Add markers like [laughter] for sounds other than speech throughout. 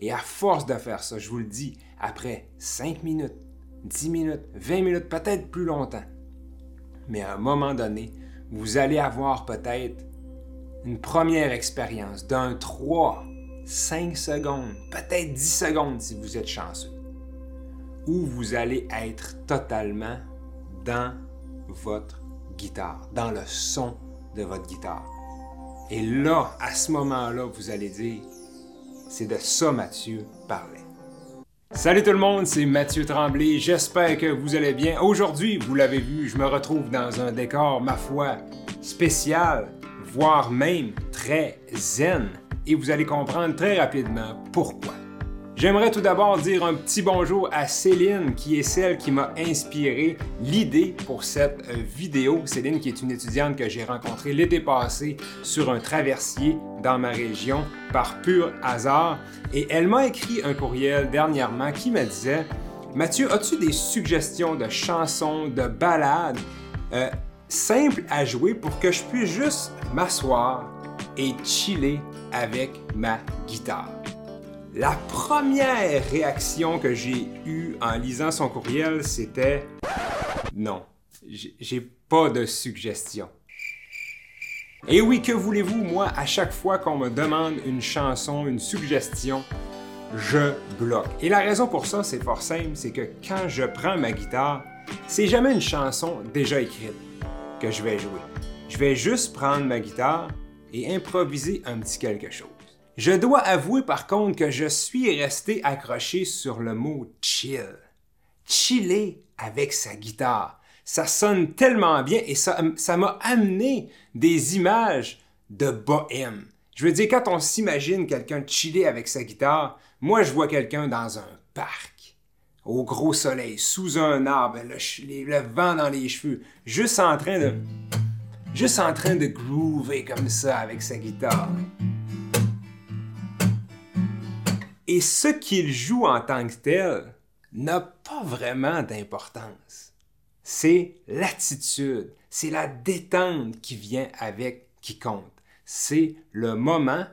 Et à force de faire ça, je vous le dis, après 5 minutes, 10 minutes, 20 minutes, peut-être plus longtemps, mais à un moment donné, vous allez avoir peut-être une première expérience d'un 3, 5 secondes, peut-être 10 secondes si vous êtes chanceux, où vous allez être totalement dans votre guitare, dans le son de votre guitare. Et là, à ce moment-là, vous allez dire, c'est de ça Mathieu parlait. Salut tout le monde, c'est Mathieu Tremblay. J'espère que vous allez bien. Aujourd'hui, vous l'avez vu, je me retrouve dans un décor, ma foi, spécial, voire même très zen. Et vous allez comprendre très rapidement pourquoi. J'aimerais tout d'abord dire un petit bonjour à Céline, qui est celle qui m'a inspiré l'idée pour cette euh, vidéo. Céline, qui est une étudiante que j'ai rencontrée l'été passé sur un traversier dans ma région par pur hasard. Et elle m'a écrit un courriel dernièrement qui me disait Mathieu, as-tu des suggestions de chansons, de ballades euh, simples à jouer pour que je puisse juste m'asseoir et chiller avec ma guitare? La première réaction que j'ai eue en lisant son courriel, c'était non, j'ai pas de suggestion. Et oui, que voulez-vous, moi, à chaque fois qu'on me demande une chanson, une suggestion, je bloque. Et la raison pour ça, c'est fort simple, c'est que quand je prends ma guitare, c'est jamais une chanson déjà écrite que je vais jouer. Je vais juste prendre ma guitare et improviser un petit quelque chose. Je dois avouer par contre que je suis resté accroché sur le mot chill. Chiller avec sa guitare. Ça sonne tellement bien et ça, m'a amené des images de bohème. Je veux dire, quand on s'imagine quelqu'un chiller avec sa guitare, moi je vois quelqu'un dans un parc, au gros soleil, sous un arbre, le, le, vent dans les cheveux, juste en train de. juste en train de groover comme ça avec sa guitare. Et ce qu'il joue en tant que tel n'a pas vraiment d'importance. C'est l'attitude, c'est la détente qui vient avec qui compte. C'est le moment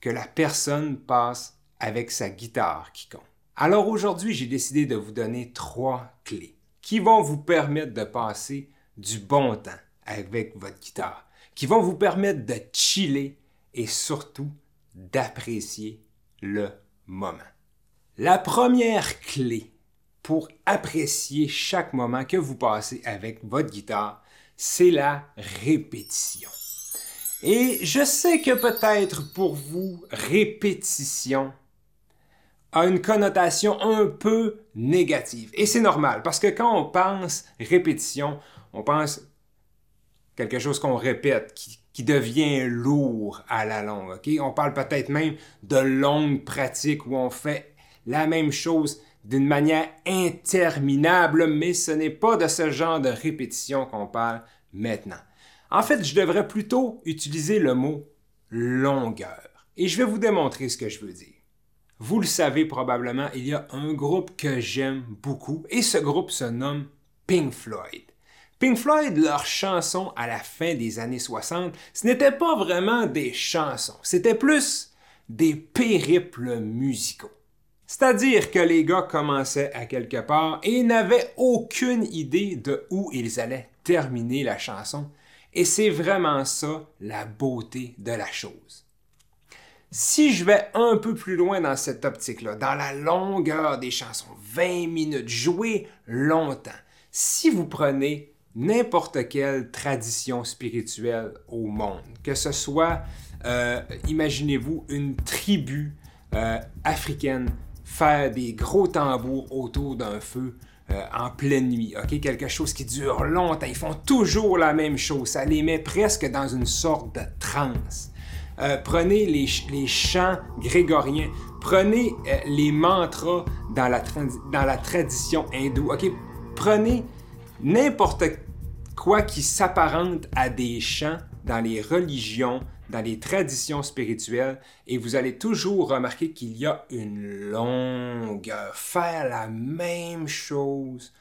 que la personne passe avec sa guitare qui compte. Alors aujourd'hui, j'ai décidé de vous donner trois clés qui vont vous permettre de passer du bon temps avec votre guitare, qui vont vous permettre de chiller et surtout d'apprécier le moment. La première clé pour apprécier chaque moment que vous passez avec votre guitare, c'est la répétition. Et je sais que peut-être pour vous, répétition a une connotation un peu négative. Et c'est normal, parce que quand on pense répétition, on pense quelque chose qu'on répète, qui, qui devient lourd à la longue. On parle peut-être même de longues pratiques où on fait la même chose d'une manière interminable, mais ce n'est pas de ce genre de répétition qu'on parle maintenant. En fait, je devrais plutôt utiliser le mot longueur. Et je vais vous démontrer ce que je veux dire. Vous le savez probablement, il y a un groupe que j'aime beaucoup et ce groupe se nomme Pink Floyd. Pink Floyd, leurs chansons à la fin des années 60, ce n'était pas vraiment des chansons, c'était plus des périples musicaux. C'est-à-dire que les gars commençaient à quelque part et n'avaient aucune idée de où ils allaient terminer la chanson. Et c'est vraiment ça la beauté de la chose. Si je vais un peu plus loin dans cette optique-là, dans la longueur des chansons, 20 minutes, jouer longtemps, si vous prenez n'importe quelle tradition spirituelle au monde, que ce soit, euh, imaginez-vous, une tribu euh, africaine faire des gros tambours autour d'un feu euh, en pleine nuit, ok, quelque chose qui dure longtemps. Ils font toujours la même chose. Ça les met presque dans une sorte de transe. prenez les, chants grégoriens, prenez les mantras dans la, dans la tradition hindoue, ok, prenez n'importe quoi qui s'apparente à des chants dans les religions, dans les traditions spirituelles, et vous allez toujours remarquer qu'il y a une longueur. Faire la même chose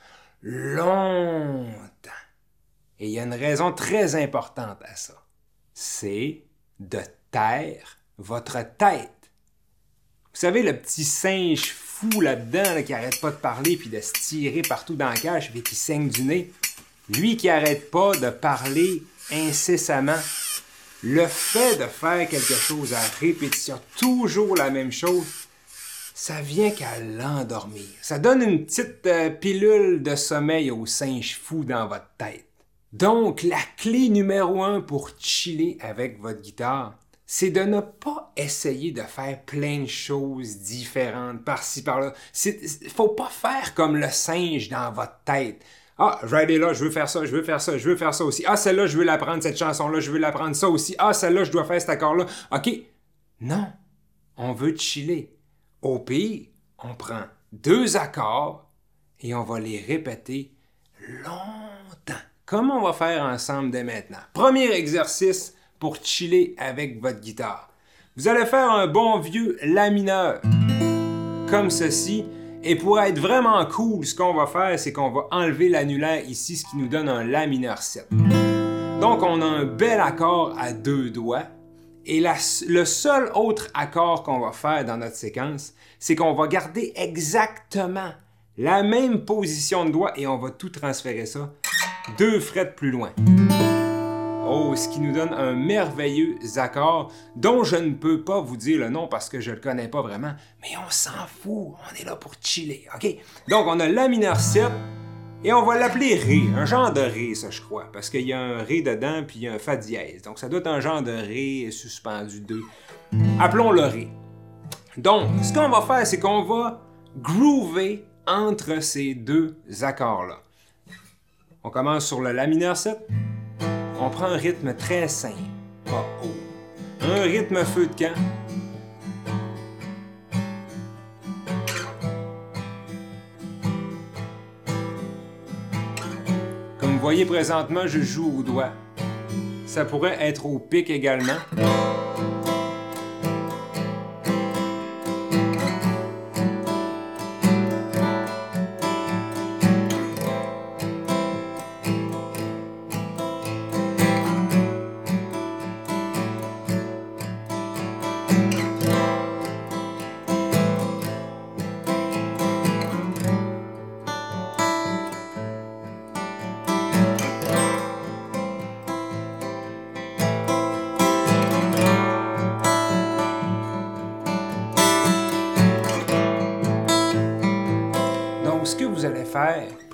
longtemps. Et il y a une raison très importante à ça. C'est de taire votre tête. Vous savez, le petit singe fou là-dedans qui arrête pas de parler puis de se tirer partout dans la cage et qui saigne du nez. Lui qui arrête pas de parler incessamment. Le fait de faire quelque chose à répétition, toujours la même chose, ça vient qu'à l'endormir. Ça donne une petite euh, pilule de sommeil au singe fou dans votre tête. Donc, la clé numéro un pour chiller avec votre guitare, c'est de ne pas essayer de faire plein de choses différentes par-ci par-là. Il faut pas faire comme le singe dans votre tête. Ah, je vais aller là, je veux faire ça, je veux faire ça, je veux faire ça aussi. Ah, celle-là, je veux l'apprendre, cette chanson-là, je veux l'apprendre, ça aussi. Ah, celle-là, je dois faire cet accord-là. OK. Non. On veut chiller. Au pire, on prend deux accords et on va les répéter longtemps. Comme on va faire ensemble dès maintenant. Premier exercice pour chiller avec votre guitare. Vous allez faire un bon vieux La mineur. Comme ceci. Et pour être vraiment cool, ce qu'on va faire, c'est qu'on va enlever l'annulaire ici, ce qui nous donne un La mineur 7. Donc, on a un bel accord à deux doigts. Et le seul autre accord qu'on va faire dans notre séquence, c'est qu'on va garder exactement la même position de doigt et on va tout transférer ça deux frettes plus loin. Oh, ce qui nous donne un merveilleux accord dont je ne peux pas vous dire le nom parce que je ne le connais pas vraiment, mais on s'en fout, on est là pour chiller, ok? Donc on a la mineur 7 et on va l'appeler Ré, un genre de Ré, ça je crois, parce qu'il y a un Ré dedans puis il y a un Fa dièse, donc ça doit être un genre de Ré suspendu 2. Appelons-le Ré. Donc, ce qu'on va faire, c'est qu'on va groover entre ces deux accords-là. On commence sur le La mineur 7 on prend un rythme très simple, pas haut. Un rythme feu de camp. Comme vous voyez présentement, je joue au doigt. Ça pourrait être au pic également.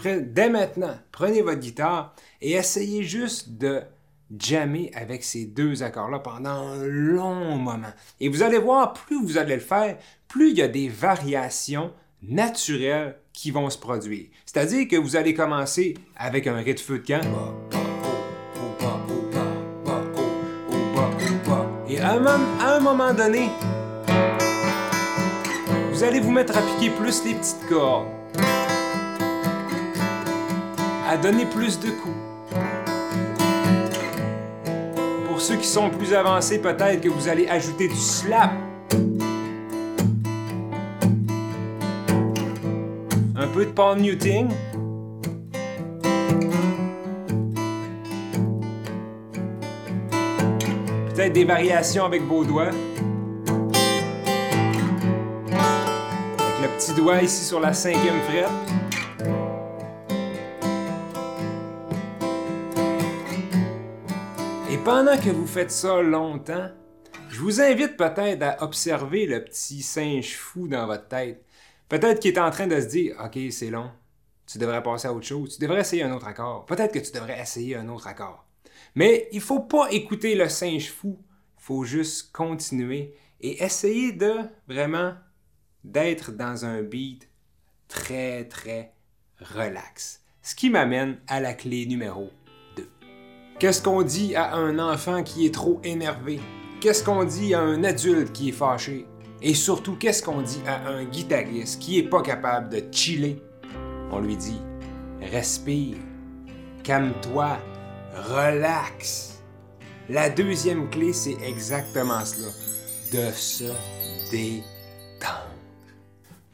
Dès maintenant, prenez votre guitare et essayez juste de jammer avec ces deux accords-là pendant un long moment. Et vous allez voir, plus vous allez le faire, plus il y a des variations naturelles qui vont se produire. C'est-à-dire que vous allez commencer avec un rythme feu de camp. Et à un moment donné, vous allez vous mettre à piquer plus les petites cordes donner plus de coups. Pour ceux qui sont plus avancés, peut-être que vous allez ajouter du slap. Un peu de palm muting. Peut-être des variations avec vos doigts. Avec le petit doigt ici sur la cinquième frette. Pendant que vous faites ça longtemps, je vous invite peut-être à observer le petit singe fou dans votre tête. Peut-être qu'il est en train de se dire Ok, c'est long, tu devrais passer à autre chose, tu devrais essayer un autre accord. Peut-être que tu devrais essayer un autre accord. Mais il faut pas écouter le singe fou, il faut juste continuer et essayer de vraiment d'être dans un beat très très relax. Ce qui m'amène à la clé numéro Qu'est-ce qu'on dit à un enfant qui est trop énervé? Qu'est-ce qu'on dit à un adulte qui est fâché? Et surtout, qu'est-ce qu'on dit à un guitariste qui est pas capable de chiller? On lui dit respire, calme-toi, relax. La deuxième clé, c'est exactement cela, de se détendre.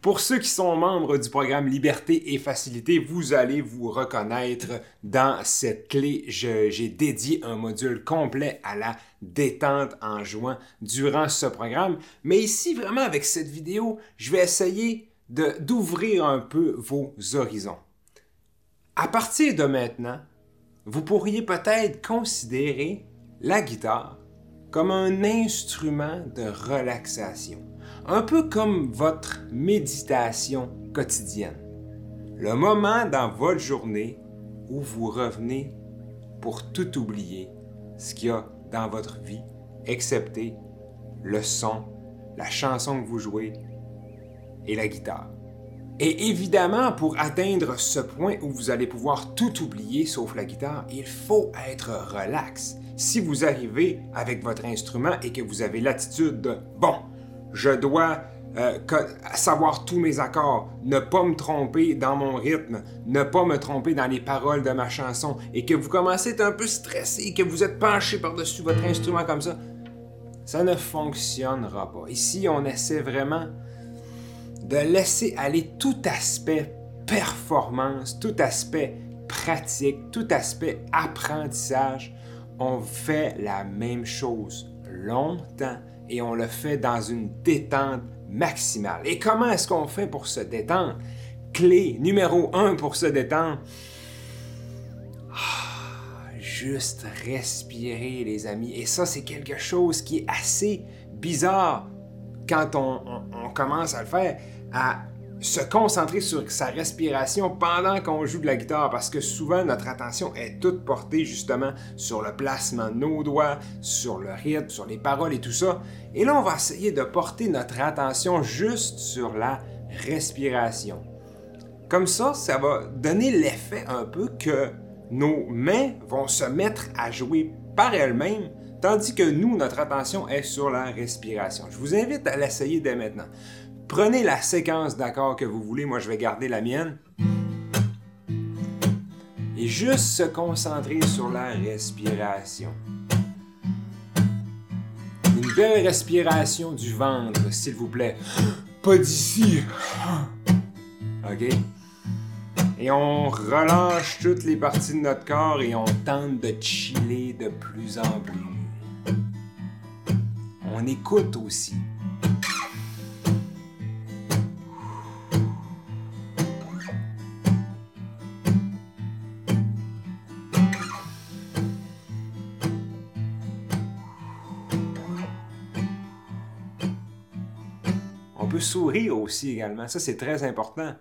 Pour ceux qui sont membres du programme Liberté et Facilité, vous allez vous reconnaître dans cette clé. J'ai dédié un module complet à la détente en jouant durant ce programme. Mais ici, vraiment, avec cette vidéo, je vais essayer d'ouvrir un peu vos horizons. À partir de maintenant, vous pourriez peut-être considérer la guitare comme un instrument de relaxation, un peu comme votre méditation quotidienne. Le moment dans votre journée où vous revenez pour tout oublier ce qu'il y a dans votre vie, excepté le son, la chanson que vous jouez et la guitare. Et évidemment, pour atteindre ce point où vous allez pouvoir tout oublier sauf la guitare, il faut être relax. Si vous arrivez avec votre instrument et que vous avez l'attitude de bon, je dois euh, savoir tous mes accords, ne pas me tromper dans mon rythme, ne pas me tromper dans les paroles de ma chanson, et que vous commencez à être un peu stressé, que vous êtes penché par-dessus votre instrument comme ça, ça ne fonctionnera pas. Ici, on essaie vraiment de laisser aller tout aspect performance, tout aspect pratique, tout aspect apprentissage. On fait la même chose longtemps et on le fait dans une détente maximale. Et comment est-ce qu'on fait pour se détendre? Clé numéro un pour se détendre. Ah, juste respirer, les amis. Et ça, c'est quelque chose qui est assez bizarre quand on, commence à le faire, se concentrer sur sa respiration pendant qu'on joue de la guitare parce que souvent notre attention est toute portée justement sur le placement de nos doigts, sur le rythme, sur les paroles et tout ça. Et là, on va essayer de porter notre attention juste sur la respiration. Comme ça, ça va donner l'effet un peu que nos mains vont se mettre à jouer par elles-mêmes tandis que nous, notre attention est sur la respiration. Je vous invite à l'essayer dès maintenant. Prenez la séquence d'accords que vous voulez, moi je vais garder la mienne. Et juste se concentrer sur la respiration. Une belle respiration du ventre, s'il vous plaît. Pas d'ici. OK? Et on relâche toutes les parties de notre corps et on tente de chiller de plus en plus on écoute aussi. Aussi également. Ça, c'est très important.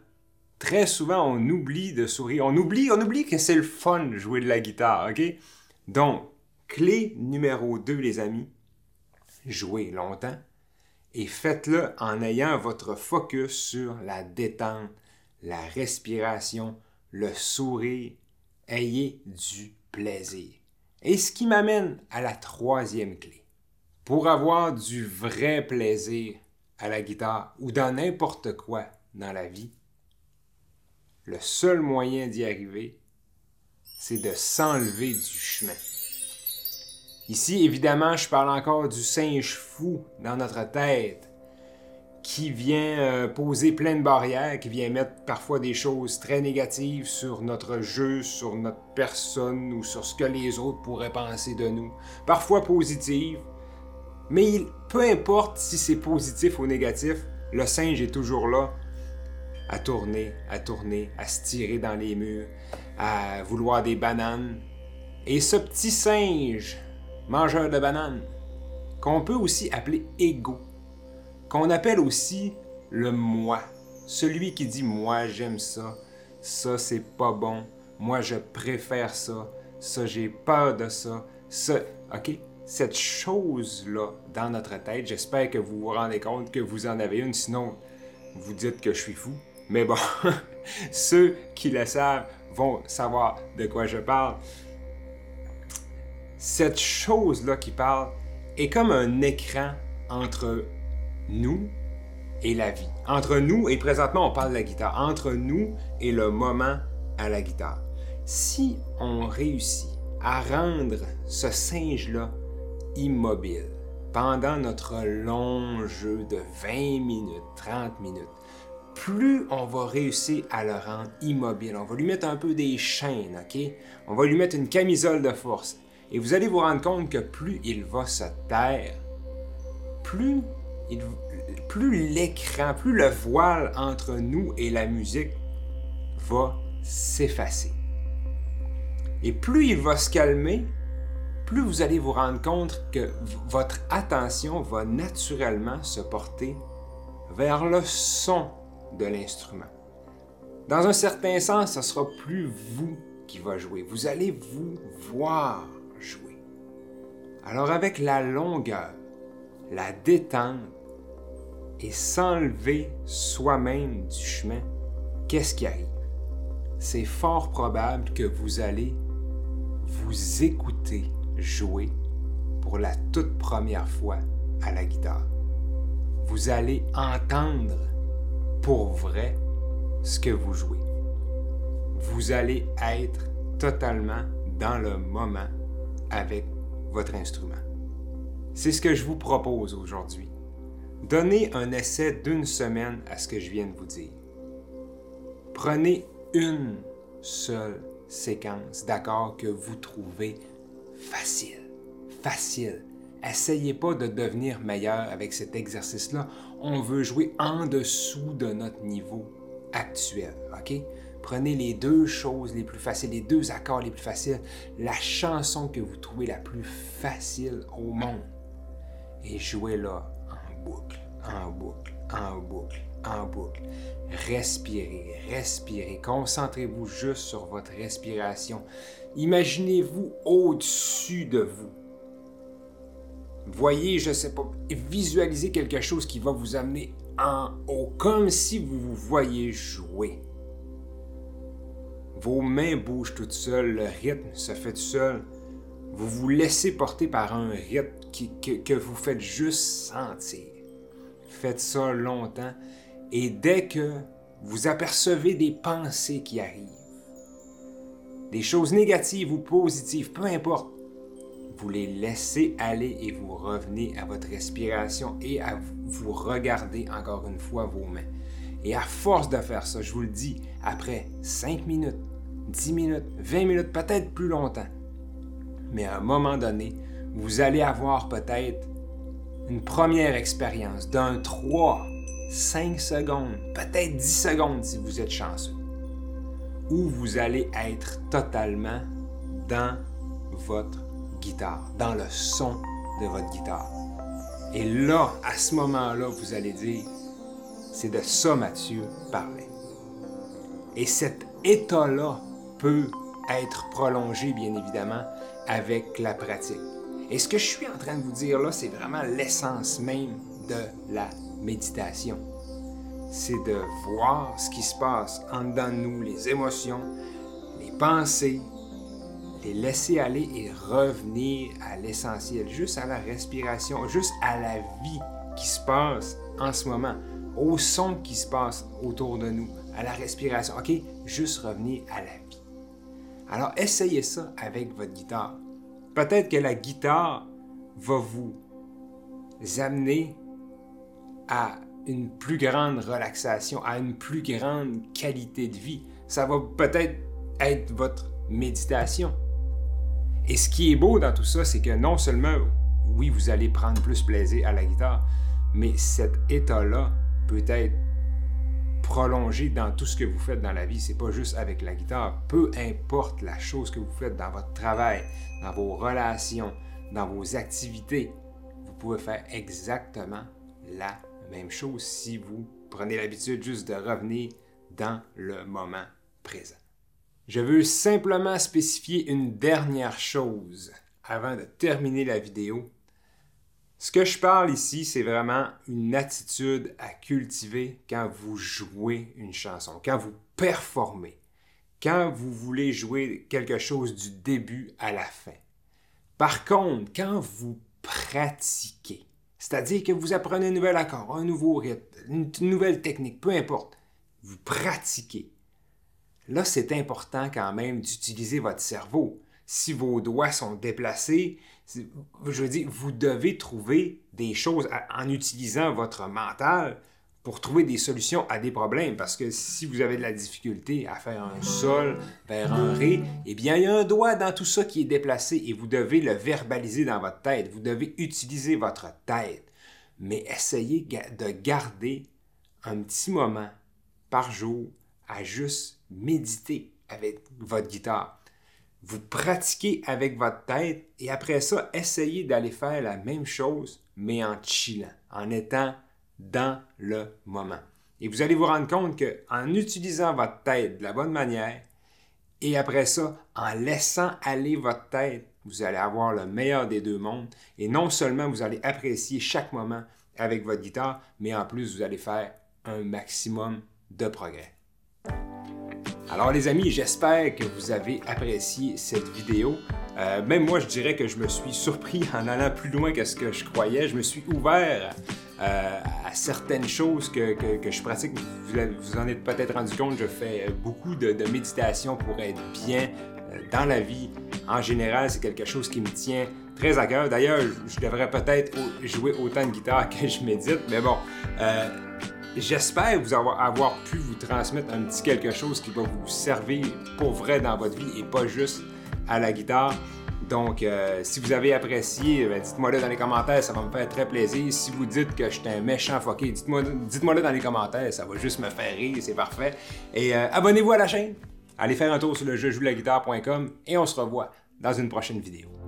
Très souvent, on oublie de sourire. On oublie, on oublie que c'est le fun de jouer de la guitare, OK? Donc, clé numéro 2, les amis, jouer longtemps et faites-le en ayant votre focus sur la détente, la respiration, le sourire. Ayez du plaisir. Et ce qui m'amène à la troisième clé. Pour avoir du vrai plaisir à la guitare ou dans n'importe quoi dans la vie, le seul moyen d'y arriver, c'est de s'enlever du chemin. Ici, évidemment, je parle encore du singe fou dans notre tête qui vient euh, poser plein de barrières, qui vient mettre parfois des choses très négatives sur notre jeu, sur notre personne ou sur ce que les autres pourraient penser de nous. Parfois positives, mais peu importe si c'est positif ou négatif, le singe est toujours là à tourner, à tourner, à se tirer dans les murs, à vouloir des bananes. Et ce petit singe mangeur de bananes, qu'on peut aussi appeler ego, qu'on appelle aussi le moi, celui qui dit moi j'aime ça, ça c'est pas bon, moi je préfère ça, ça j'ai peur de ça, ça, ok? Cette chose-là dans notre tête, j'espère que vous vous rendez compte que vous en avez une, sinon vous dites que je suis fou. Mais bon, [laughs] ceux qui le savent vont savoir de quoi je parle cette chose-là qui parle est comme un écran entre nous et la vie. Entre nous, et présentement on parle de la guitare, entre nous et le moment à la guitare. Si on réussit à rendre ce singe-là immobile pendant notre long jeu de 20 minutes, 30 minutes, plus on va réussir à le rendre immobile. On va lui mettre un peu des chaînes, OK? On va lui mettre une camisole de force. Et vous allez vous rendre compte que plus il va se taire, plus, plus l'écran, plus le voile entre nous et la musique va s'effacer. Et plus il va se calmer, plus vous allez vous rendre compte que votre attention va naturellement se porter vers le son de l'instrument. Dans un certain sens, ce sera plus vous qui va jouer. Vous allez vous voir jouer. Alors avec la longueur, la détente et s'enlever soi-même du chemin, qu'est-ce qui arrive? C'est fort probable que vous allez vous écouter jouer pour la toute première fois à la guitare. Vous allez entendre pour vrai ce que vous jouez. Vous allez être totalement dans le moment avec votre instrument. C'est ce que je vous propose aujourd'hui. Donnez un essai d'une semaine à ce que je viens de vous dire. Prenez une seule séquence d'accords que vous trouvez facile. Facile. Essayez pas de devenir meilleur avec cet exercice-là. On veut jouer en dessous de notre niveau actuel. OK? Prenez les deux choses les plus faciles, les deux accords les plus faciles, la chanson que vous trouvez la plus facile au monde et jouez-la en boucle, en boucle, en boucle, en boucle. Respirez, respirez. Concentrez-vous juste sur votre respiration. Imaginez-vous au-dessus de vous. Voyez, je ne sais pas, visualisez quelque chose qui va vous amener en haut, comme si vous vous voyez jouer. Vos mains bougent toutes seules, le rythme se fait tout seul. Vous vous laissez porter par un rythme que, que vous faites juste sentir. Faites ça longtemps et dès que vous apercevez des pensées qui arrivent, des choses négatives ou positives, peu importe, vous les laissez aller et vous revenez à votre respiration et à vous regarder encore une fois vos mains. Et à force de faire ça, je vous le dis, après 5 minutes, 10 minutes, 20 minutes, peut-être plus longtemps, mais à un moment donné, vous allez avoir peut-être une première expérience d'un 3, 5 secondes, peut-être 10 secondes si vous êtes chanceux, où vous allez être totalement dans votre guitare, dans le son de votre guitare. Et là, à ce moment-là, vous allez dire, c'est de ça Mathieu parlait. Et cet état-là peut être prolongé, bien évidemment, avec la pratique. Et ce que je suis en train de vous dire là, c'est vraiment l'essence même de la méditation. C'est de voir ce qui se passe en dedans de nous, les émotions, les pensées, les laisser aller et revenir à l'essentiel, juste à la respiration, juste à la vie qui se passe en ce moment, au son qui se passe autour de nous, à la respiration. OK? Juste revenir à la vie. Alors, essayez ça avec votre guitare. Peut-être que la guitare va vous amener à une plus grande relaxation, à une plus grande qualité de vie. Ça va peut-être être votre méditation. Et ce qui est beau dans tout ça, c'est que non seulement, oui, vous allez prendre plus plaisir à la guitare, mais cet état-là peut être prolongé dans tout ce que vous faites dans la vie. C'est pas juste avec la guitare. Peu importe la chose que vous faites dans votre travail, dans vos relations, dans vos activités, vous pouvez faire exactement la même chose si vous prenez l'habitude juste de revenir dans le moment présent. Je veux simplement spécifier une dernière chose avant de terminer la vidéo. Ce que je parle ici, c'est vraiment une attitude à cultiver quand vous jouez une chanson, quand vous performez, quand vous voulez jouer quelque chose du début à la fin. Par contre, quand vous pratiquez, c'est-à-dire que vous apprenez un nouvel accord, un nouveau rythme, une nouvelle technique, peu importe. Vous pratiquez. Là, c'est important quand même d'utiliser votre cerveau. Si vos doigts sont déplacés, je veux dire, vous devez trouver des choses en utilisant votre mental pour trouver des solutions à des problèmes. Parce que si vous avez de la difficulté à faire un sol vers un ré, eh bien, il y a un doigt dans tout ça qui est déplacé et vous devez le verbaliser dans votre tête. Vous devez utiliser votre tête. Mais essayez de garder un petit moment par jour à juste méditer avec votre guitare. Vous pratiquez avec votre tête et après ça, essayez d'aller faire la même chose, mais en chillant, en étant dans le moment. Et vous allez vous rendre compte qu'en utilisant votre tête de la bonne manière, et après ça, en laissant aller votre tête, vous allez avoir le meilleur des deux mondes. Et non seulement vous allez apprécier chaque moment avec votre guitare, mais en plus vous allez faire un maximum de progrès. Alors les amis, j'espère que vous avez apprécié cette vidéo. Euh, même moi, je dirais que je me suis surpris en allant plus loin que ce que je croyais. Je me suis ouvert euh, à certaines choses que, je pratique. Vous, en êtes peut-être rendu compte, je fais beaucoup de, méditation pour être bien euh, dans la vie. En général, c'est quelque chose qui me tient très à cœur. D'ailleurs, je devrais peut-être jouer autant de guitare que je médite, mais bon. Euh, j'espère vous avoir, pu vous transmettre un petit quelque chose qui va vous servir pour vrai dans votre vie et pas juste à la guitare. Donc, euh, si vous avez apprécié, ben, dites-moi-le dans les commentaires, ça va me faire très plaisir. Si vous dites que je suis un méchant fucké, dites-moi, dites-moi-le dans les commentaires, ça va juste me faire rire, c'est parfait. Et euh, abonnez-vous à la chaîne, allez faire un tour sur le jeu et on se revoit dans une prochaine vidéo.